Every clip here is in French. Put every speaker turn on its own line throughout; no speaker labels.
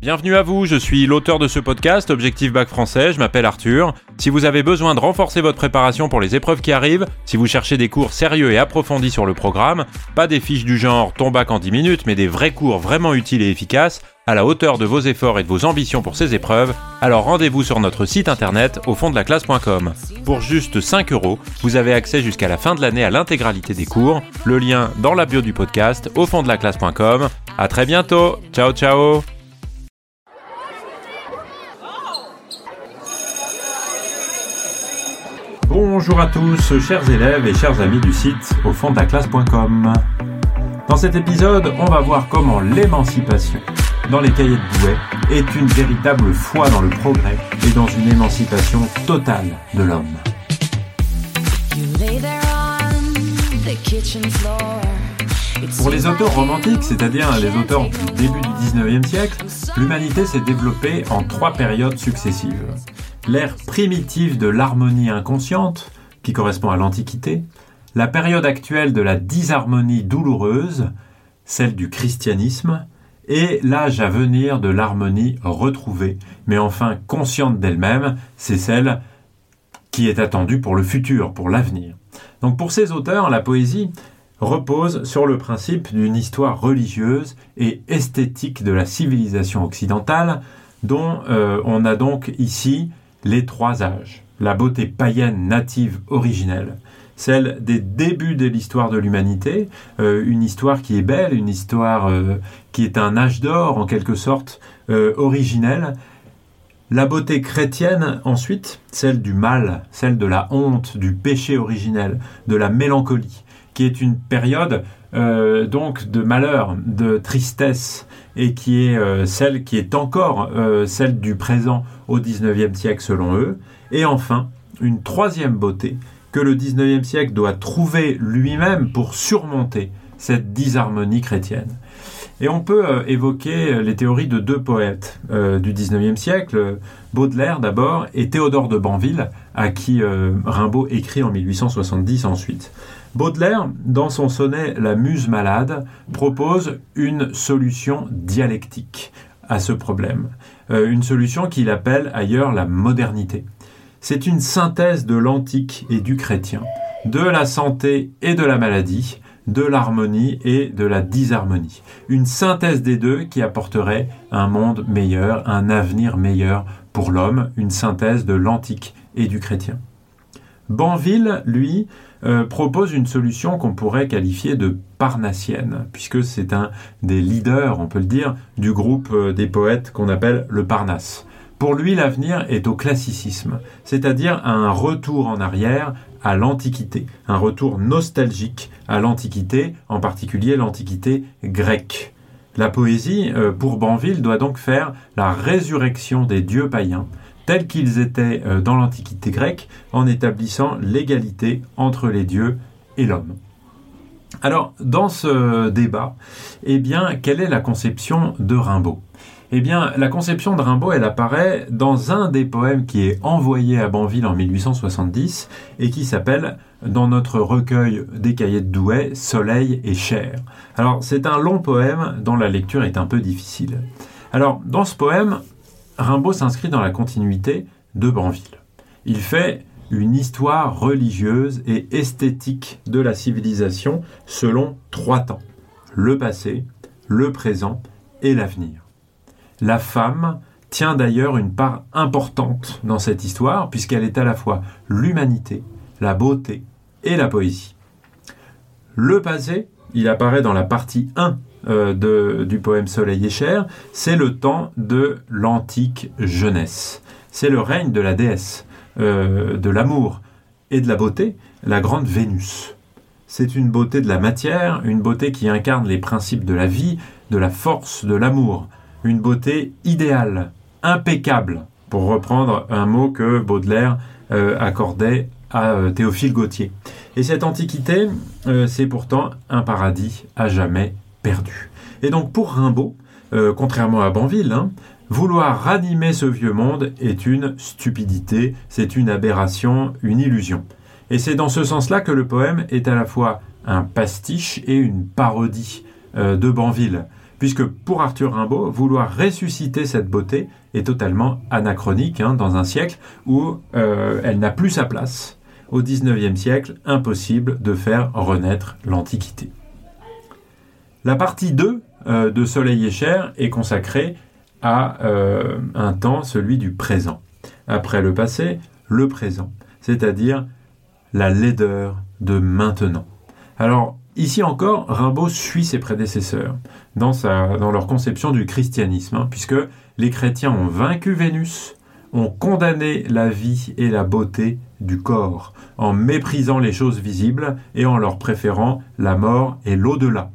Bienvenue à vous, je suis l'auteur de ce podcast, Objectif Bac Français, je m'appelle Arthur. Si vous avez besoin de renforcer votre préparation pour les épreuves qui arrivent, si vous cherchez des cours sérieux et approfondis sur le programme, pas des fiches du genre ton bac en 10 minutes, mais des vrais cours vraiment utiles et efficaces, à la hauteur de vos efforts et de vos ambitions pour ces épreuves, alors rendez-vous sur notre site internet au fond de la classe.com. Pour juste 5 euros, vous avez accès jusqu'à la fin de l'année à l'intégralité des cours, le lien dans la bio du podcast au fond de la classe.com. À très bientôt, ciao ciao Bonjour à tous, chers élèves et chers amis du site au fond de la classe.com. Dans cet épisode, on va voir comment l'émancipation dans les cahiers de Douai est une véritable foi dans le progrès et dans une émancipation totale de l'homme. Pour les auteurs romantiques, c'est-à-dire les auteurs du début du 19e siècle, l'humanité s'est développée en trois périodes successives l'ère primitive de l'harmonie inconsciente, qui correspond à l'Antiquité, la période actuelle de la disharmonie douloureuse, celle du christianisme, et l'âge à venir de l'harmonie retrouvée, mais enfin consciente d'elle-même, c'est celle qui est attendue pour le futur, pour l'avenir. Donc pour ces auteurs, la poésie repose sur le principe d'une histoire religieuse et esthétique de la civilisation occidentale, dont euh, on a donc ici les trois âges, la beauté païenne native originelle, celle des débuts de l'histoire de l'humanité, euh, une histoire qui est belle, une histoire euh, qui est un âge d'or en quelque sorte euh, originelle. La beauté chrétienne ensuite, celle du mal, celle de la honte, du péché originel, de la mélancolie, qui est une période donc de malheur, de tristesse, et qui est euh, celle qui est encore euh, celle du présent au XIXe siècle selon eux. Et enfin, une troisième beauté que le XIXe siècle doit trouver lui-même pour surmonter cette disharmonie chrétienne. Et on peut euh, évoquer les théories de deux poètes du XIXe siècle, Baudelaire d'abord et Théodore de Banville, à qui Rimbaud écrit en 1870 ensuite. Baudelaire, dans son sonnet La Muse malade, propose une solution dialectique à ce problème, euh, une solution qu'il appelle ailleurs la modernité. C'est une synthèse de l'antique et du chrétien, de la santé et de la maladie, de l'harmonie et de la disharmonie. Une synthèse des deux qui apporterait un monde meilleur, un avenir meilleur pour l'homme, une synthèse de l'antique et du chrétien. Banville, lui, euh, propose une solution qu'on pourrait qualifier de parnassienne, puisque c'est un des leaders, on peut le dire, du groupe euh, des poètes qu'on appelle le Parnasse. Pour lui, l'avenir est au classicisme, c'est-à-dire un retour en arrière à l'Antiquité, un retour nostalgique à l'Antiquité, en particulier l'Antiquité grecque. La poésie, euh, pour Banville, doit donc faire la résurrection des dieux païens, tels qu'ils étaient euh, dans l'Antiquité grecque, en établissant l'égalité entre les dieux et l'homme. Alors, dans ce débat, eh bien, quelle est la conception de Rimbaud? Eh bien, la conception de Rimbaud, elle apparaît dans un des poèmes qui est envoyé à Banville en 1870 et qui s'appelle, dans notre recueil des cahiers de Douai, Soleil et chair. Alors, c'est un long poème dont la lecture est un peu difficile. Alors, dans ce poème, Rimbaud s'inscrit dans la continuité de Banville. Il fait une histoire religieuse et esthétique de la civilisation selon trois temps, le passé, le présent et l'avenir. La femme tient d'ailleurs une part importante dans cette histoire puisqu'elle est à la fois l'humanité, la beauté et la poésie. Le passé, il apparaît dans la partie 1 euh, du poème Soleil et Chair, c'est le temps de l'antique jeunesse. C'est le règne de la déesse, euh, de l'amour et de la beauté, la grande Vénus. C'est une beauté de la matière, une beauté qui incarne les principes de la vie, de la force, de l'amour. Une beauté idéale, impeccable, pour reprendre un mot que Baudelaire euh, accordait à Théophile Gautier. Et cette antiquité, c'est pourtant un paradis à jamais perdu. Et donc pour Rimbaud, euh, contrairement à Banville, hein, vouloir ranimer ce vieux monde est une stupidité, c'est une aberration, une illusion. Et c'est dans ce sens-là que le poème est à la fois un pastiche et une parodie euh, de Banville, puisque pour Arthur Rimbaud, vouloir ressusciter cette beauté est totalement anachronique hein, dans un siècle où euh, elle n'a plus sa place. Au XIXe siècle, impossible de faire renaître l'Antiquité. La partie 2 euh, de Soleil et Chair est consacrée à euh, un temps, celui du présent. Après le passé, le présent, c'est-à-dire la laideur de maintenant. Alors, ici encore, Rimbaud suit ses prédécesseurs dans, leur conception du christianisme, hein, puisque les chrétiens ont vaincu Vénus, ont condamné la vie et la beauté du corps, en méprisant les choses visibles et en leur préférant la mort et l'au-delà.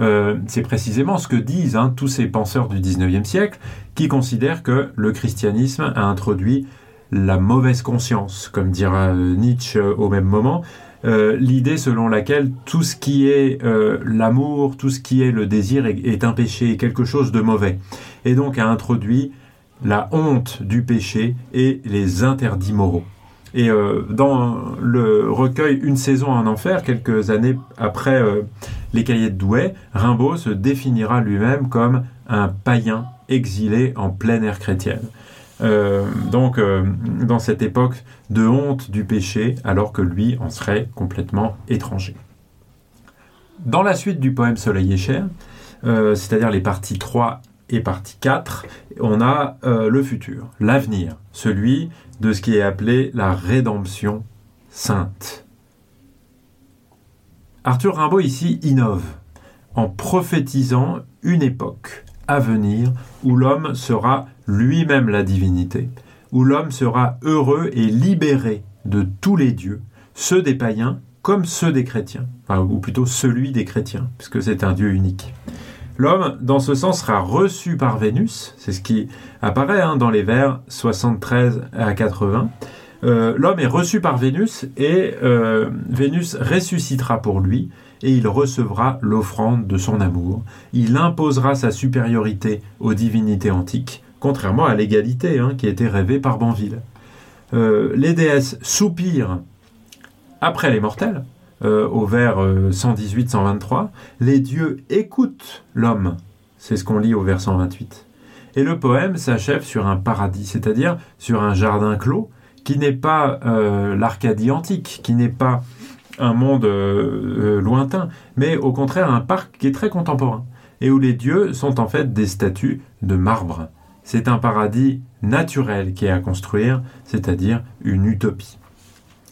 Euh, c'est précisément ce que disent hein, tous ces penseurs du XIXe siècle qui considèrent que le christianisme a introduit la mauvaise conscience, comme dira euh, Nietzsche au même moment, euh, l'idée selon laquelle tout ce qui est l'amour, tout ce qui est le désir est, un péché, quelque chose de mauvais, et donc a introduit la honte du péché et les interdits moraux. Et dans le recueil Une saison en enfer, quelques années après les cahiers de Douai, Rimbaud se définira lui-même comme un païen exilé en plein air chrétienne. Euh, donc, euh, dans cette époque de honte du péché, alors que lui en serait complètement étranger. Dans la suite du poème Soleil et Cher, euh, c'est-à-dire les parties 3 et partie 4, on a le futur, l'avenir, celui de ce qui est appelé la rédemption sainte. Arthur Rimbaud ici innove en prophétisant une époque à venir où l'homme sera lui-même la divinité, où l'homme sera heureux et libéré de tous les dieux, ceux des païens comme ceux des chrétiens, ou plutôt celui des chrétiens, puisque c'est un Dieu unique. L'homme, dans ce sens, sera reçu par Vénus, c'est ce qui apparaît hein, dans les vers 73 à 80, euh, l'homme est reçu par Vénus et euh, Vénus ressuscitera pour lui et il recevra l'offrande de son amour. Il imposera sa supériorité aux divinités antiques, contrairement à l'égalité hein, qui était rêvée par Banville. Euh, les déesses soupirent après les mortels, au vers 118-123. Les dieux écoutent l'homme, c'est ce qu'on lit au vers 128. Et le poème s'achève sur un paradis, c'est-à-dire sur un jardin clos, qui n'est pas euh, l'Arcadie antique, qui n'est pas un monde euh, euh, lointain, mais au contraire un parc qui est très contemporain, et où les dieux sont en fait des statues de marbre. C'est un paradis naturel qui est à construire, c'est-à-dire une utopie.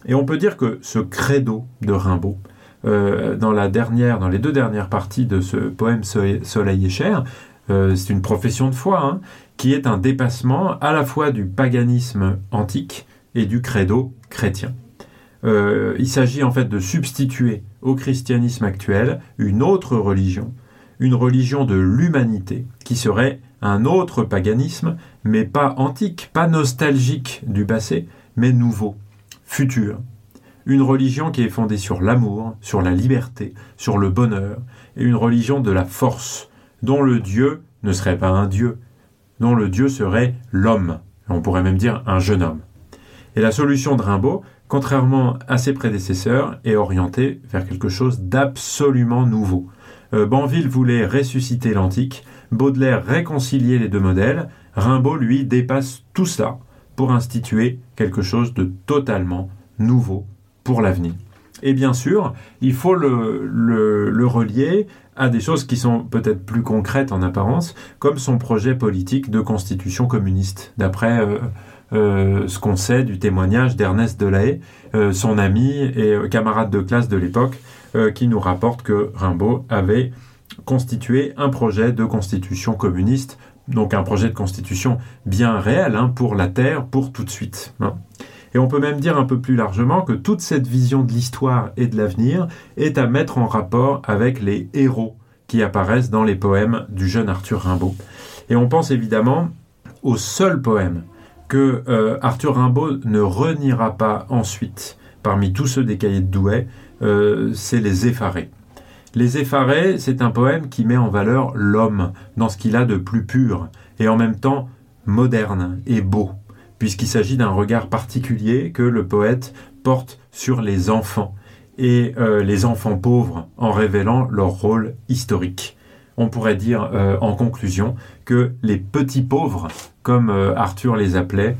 Et on peut dire que ce credo de Rimbaud, dans, la dernière, dans les deux dernières parties de ce poème Soleil et Cher, c'est une profession de foi, hein, qui est un dépassement à la fois du paganisme antique, et du credo chrétien. Euh, il s'agit en fait de substituer au christianisme actuel une autre religion, une religion de l'humanité, qui serait un autre paganisme, mais pas antique, pas nostalgique du passé, mais nouveau, futur. Une religion qui est fondée sur l'amour, sur la liberté, sur le bonheur, et une religion de la force, dont le Dieu ne serait pas un Dieu, dont le Dieu serait l'homme, on pourrait même dire un jeune homme. Et la solution de Rimbaud, contrairement à ses prédécesseurs, est orientée vers quelque chose d'absolument nouveau. Euh, Banville voulait ressusciter l'antique, Baudelaire réconcilier les deux modèles, Rimbaud, lui, dépasse tout cela pour instituer quelque chose de totalement nouveau pour l'avenir. Et bien sûr, il faut le, relier à des choses qui sont peut-être plus concrètes en apparence, comme son projet politique de constitution communiste, d'après euh, euh, ce qu'on sait du témoignage d'Ernest Delahaye, euh, son ami et euh, camarade de classe de l'époque, qui nous rapporte que Rimbaud avait constitué un projet de constitution communiste, donc un projet de constitution bien réel hein, pour la Terre, pour tout de suite. Hein. Et on peut même dire un peu plus largement que toute cette vision de l'histoire et de l'avenir est à mettre en rapport avec les héros qui apparaissent dans les poèmes du jeune Arthur Rimbaud. Et on pense évidemment au seul poème que euh, Arthur Rimbaud ne reniera pas ensuite parmi tous ceux des cahiers de Douai, euh, c'est Les Effarés. Les Effarés, c'est un poème qui met en valeur l'homme dans ce qu'il a de plus pur et en même temps moderne et beau, puisqu'il s'agit d'un regard particulier que le poète porte sur les enfants et euh, les enfants pauvres en révélant leur rôle historique. On pourrait dire en conclusion que les petits pauvres, comme Arthur les appelait,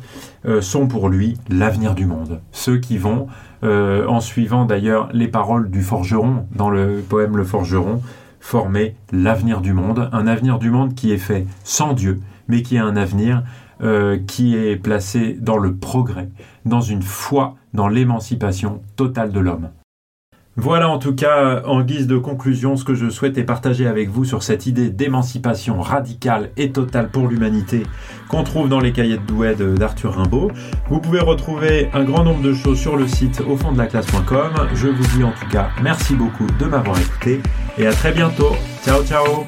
sont pour lui l'avenir du monde. Ceux qui vont, en suivant d'ailleurs les paroles du forgeron dans le poème Le forgeron, former l'avenir du monde, un avenir du monde qui est fait sans Dieu, mais qui est un avenir euh, qui est placé dans le progrès, dans une foi dans l'émancipation totale de l'homme. Voilà en tout cas, en guise de conclusion, ce que je souhaitais partager avec vous sur cette idée d'émancipation radicale et totale pour l'humanité qu'on trouve dans les cahiers de Douai d'Arthur Rimbaud. Vous pouvez retrouver un grand nombre de choses sur le site au fond de la classe.com. Je vous dis en tout cas merci beaucoup de m'avoir écouté et à très bientôt. Ciao ciao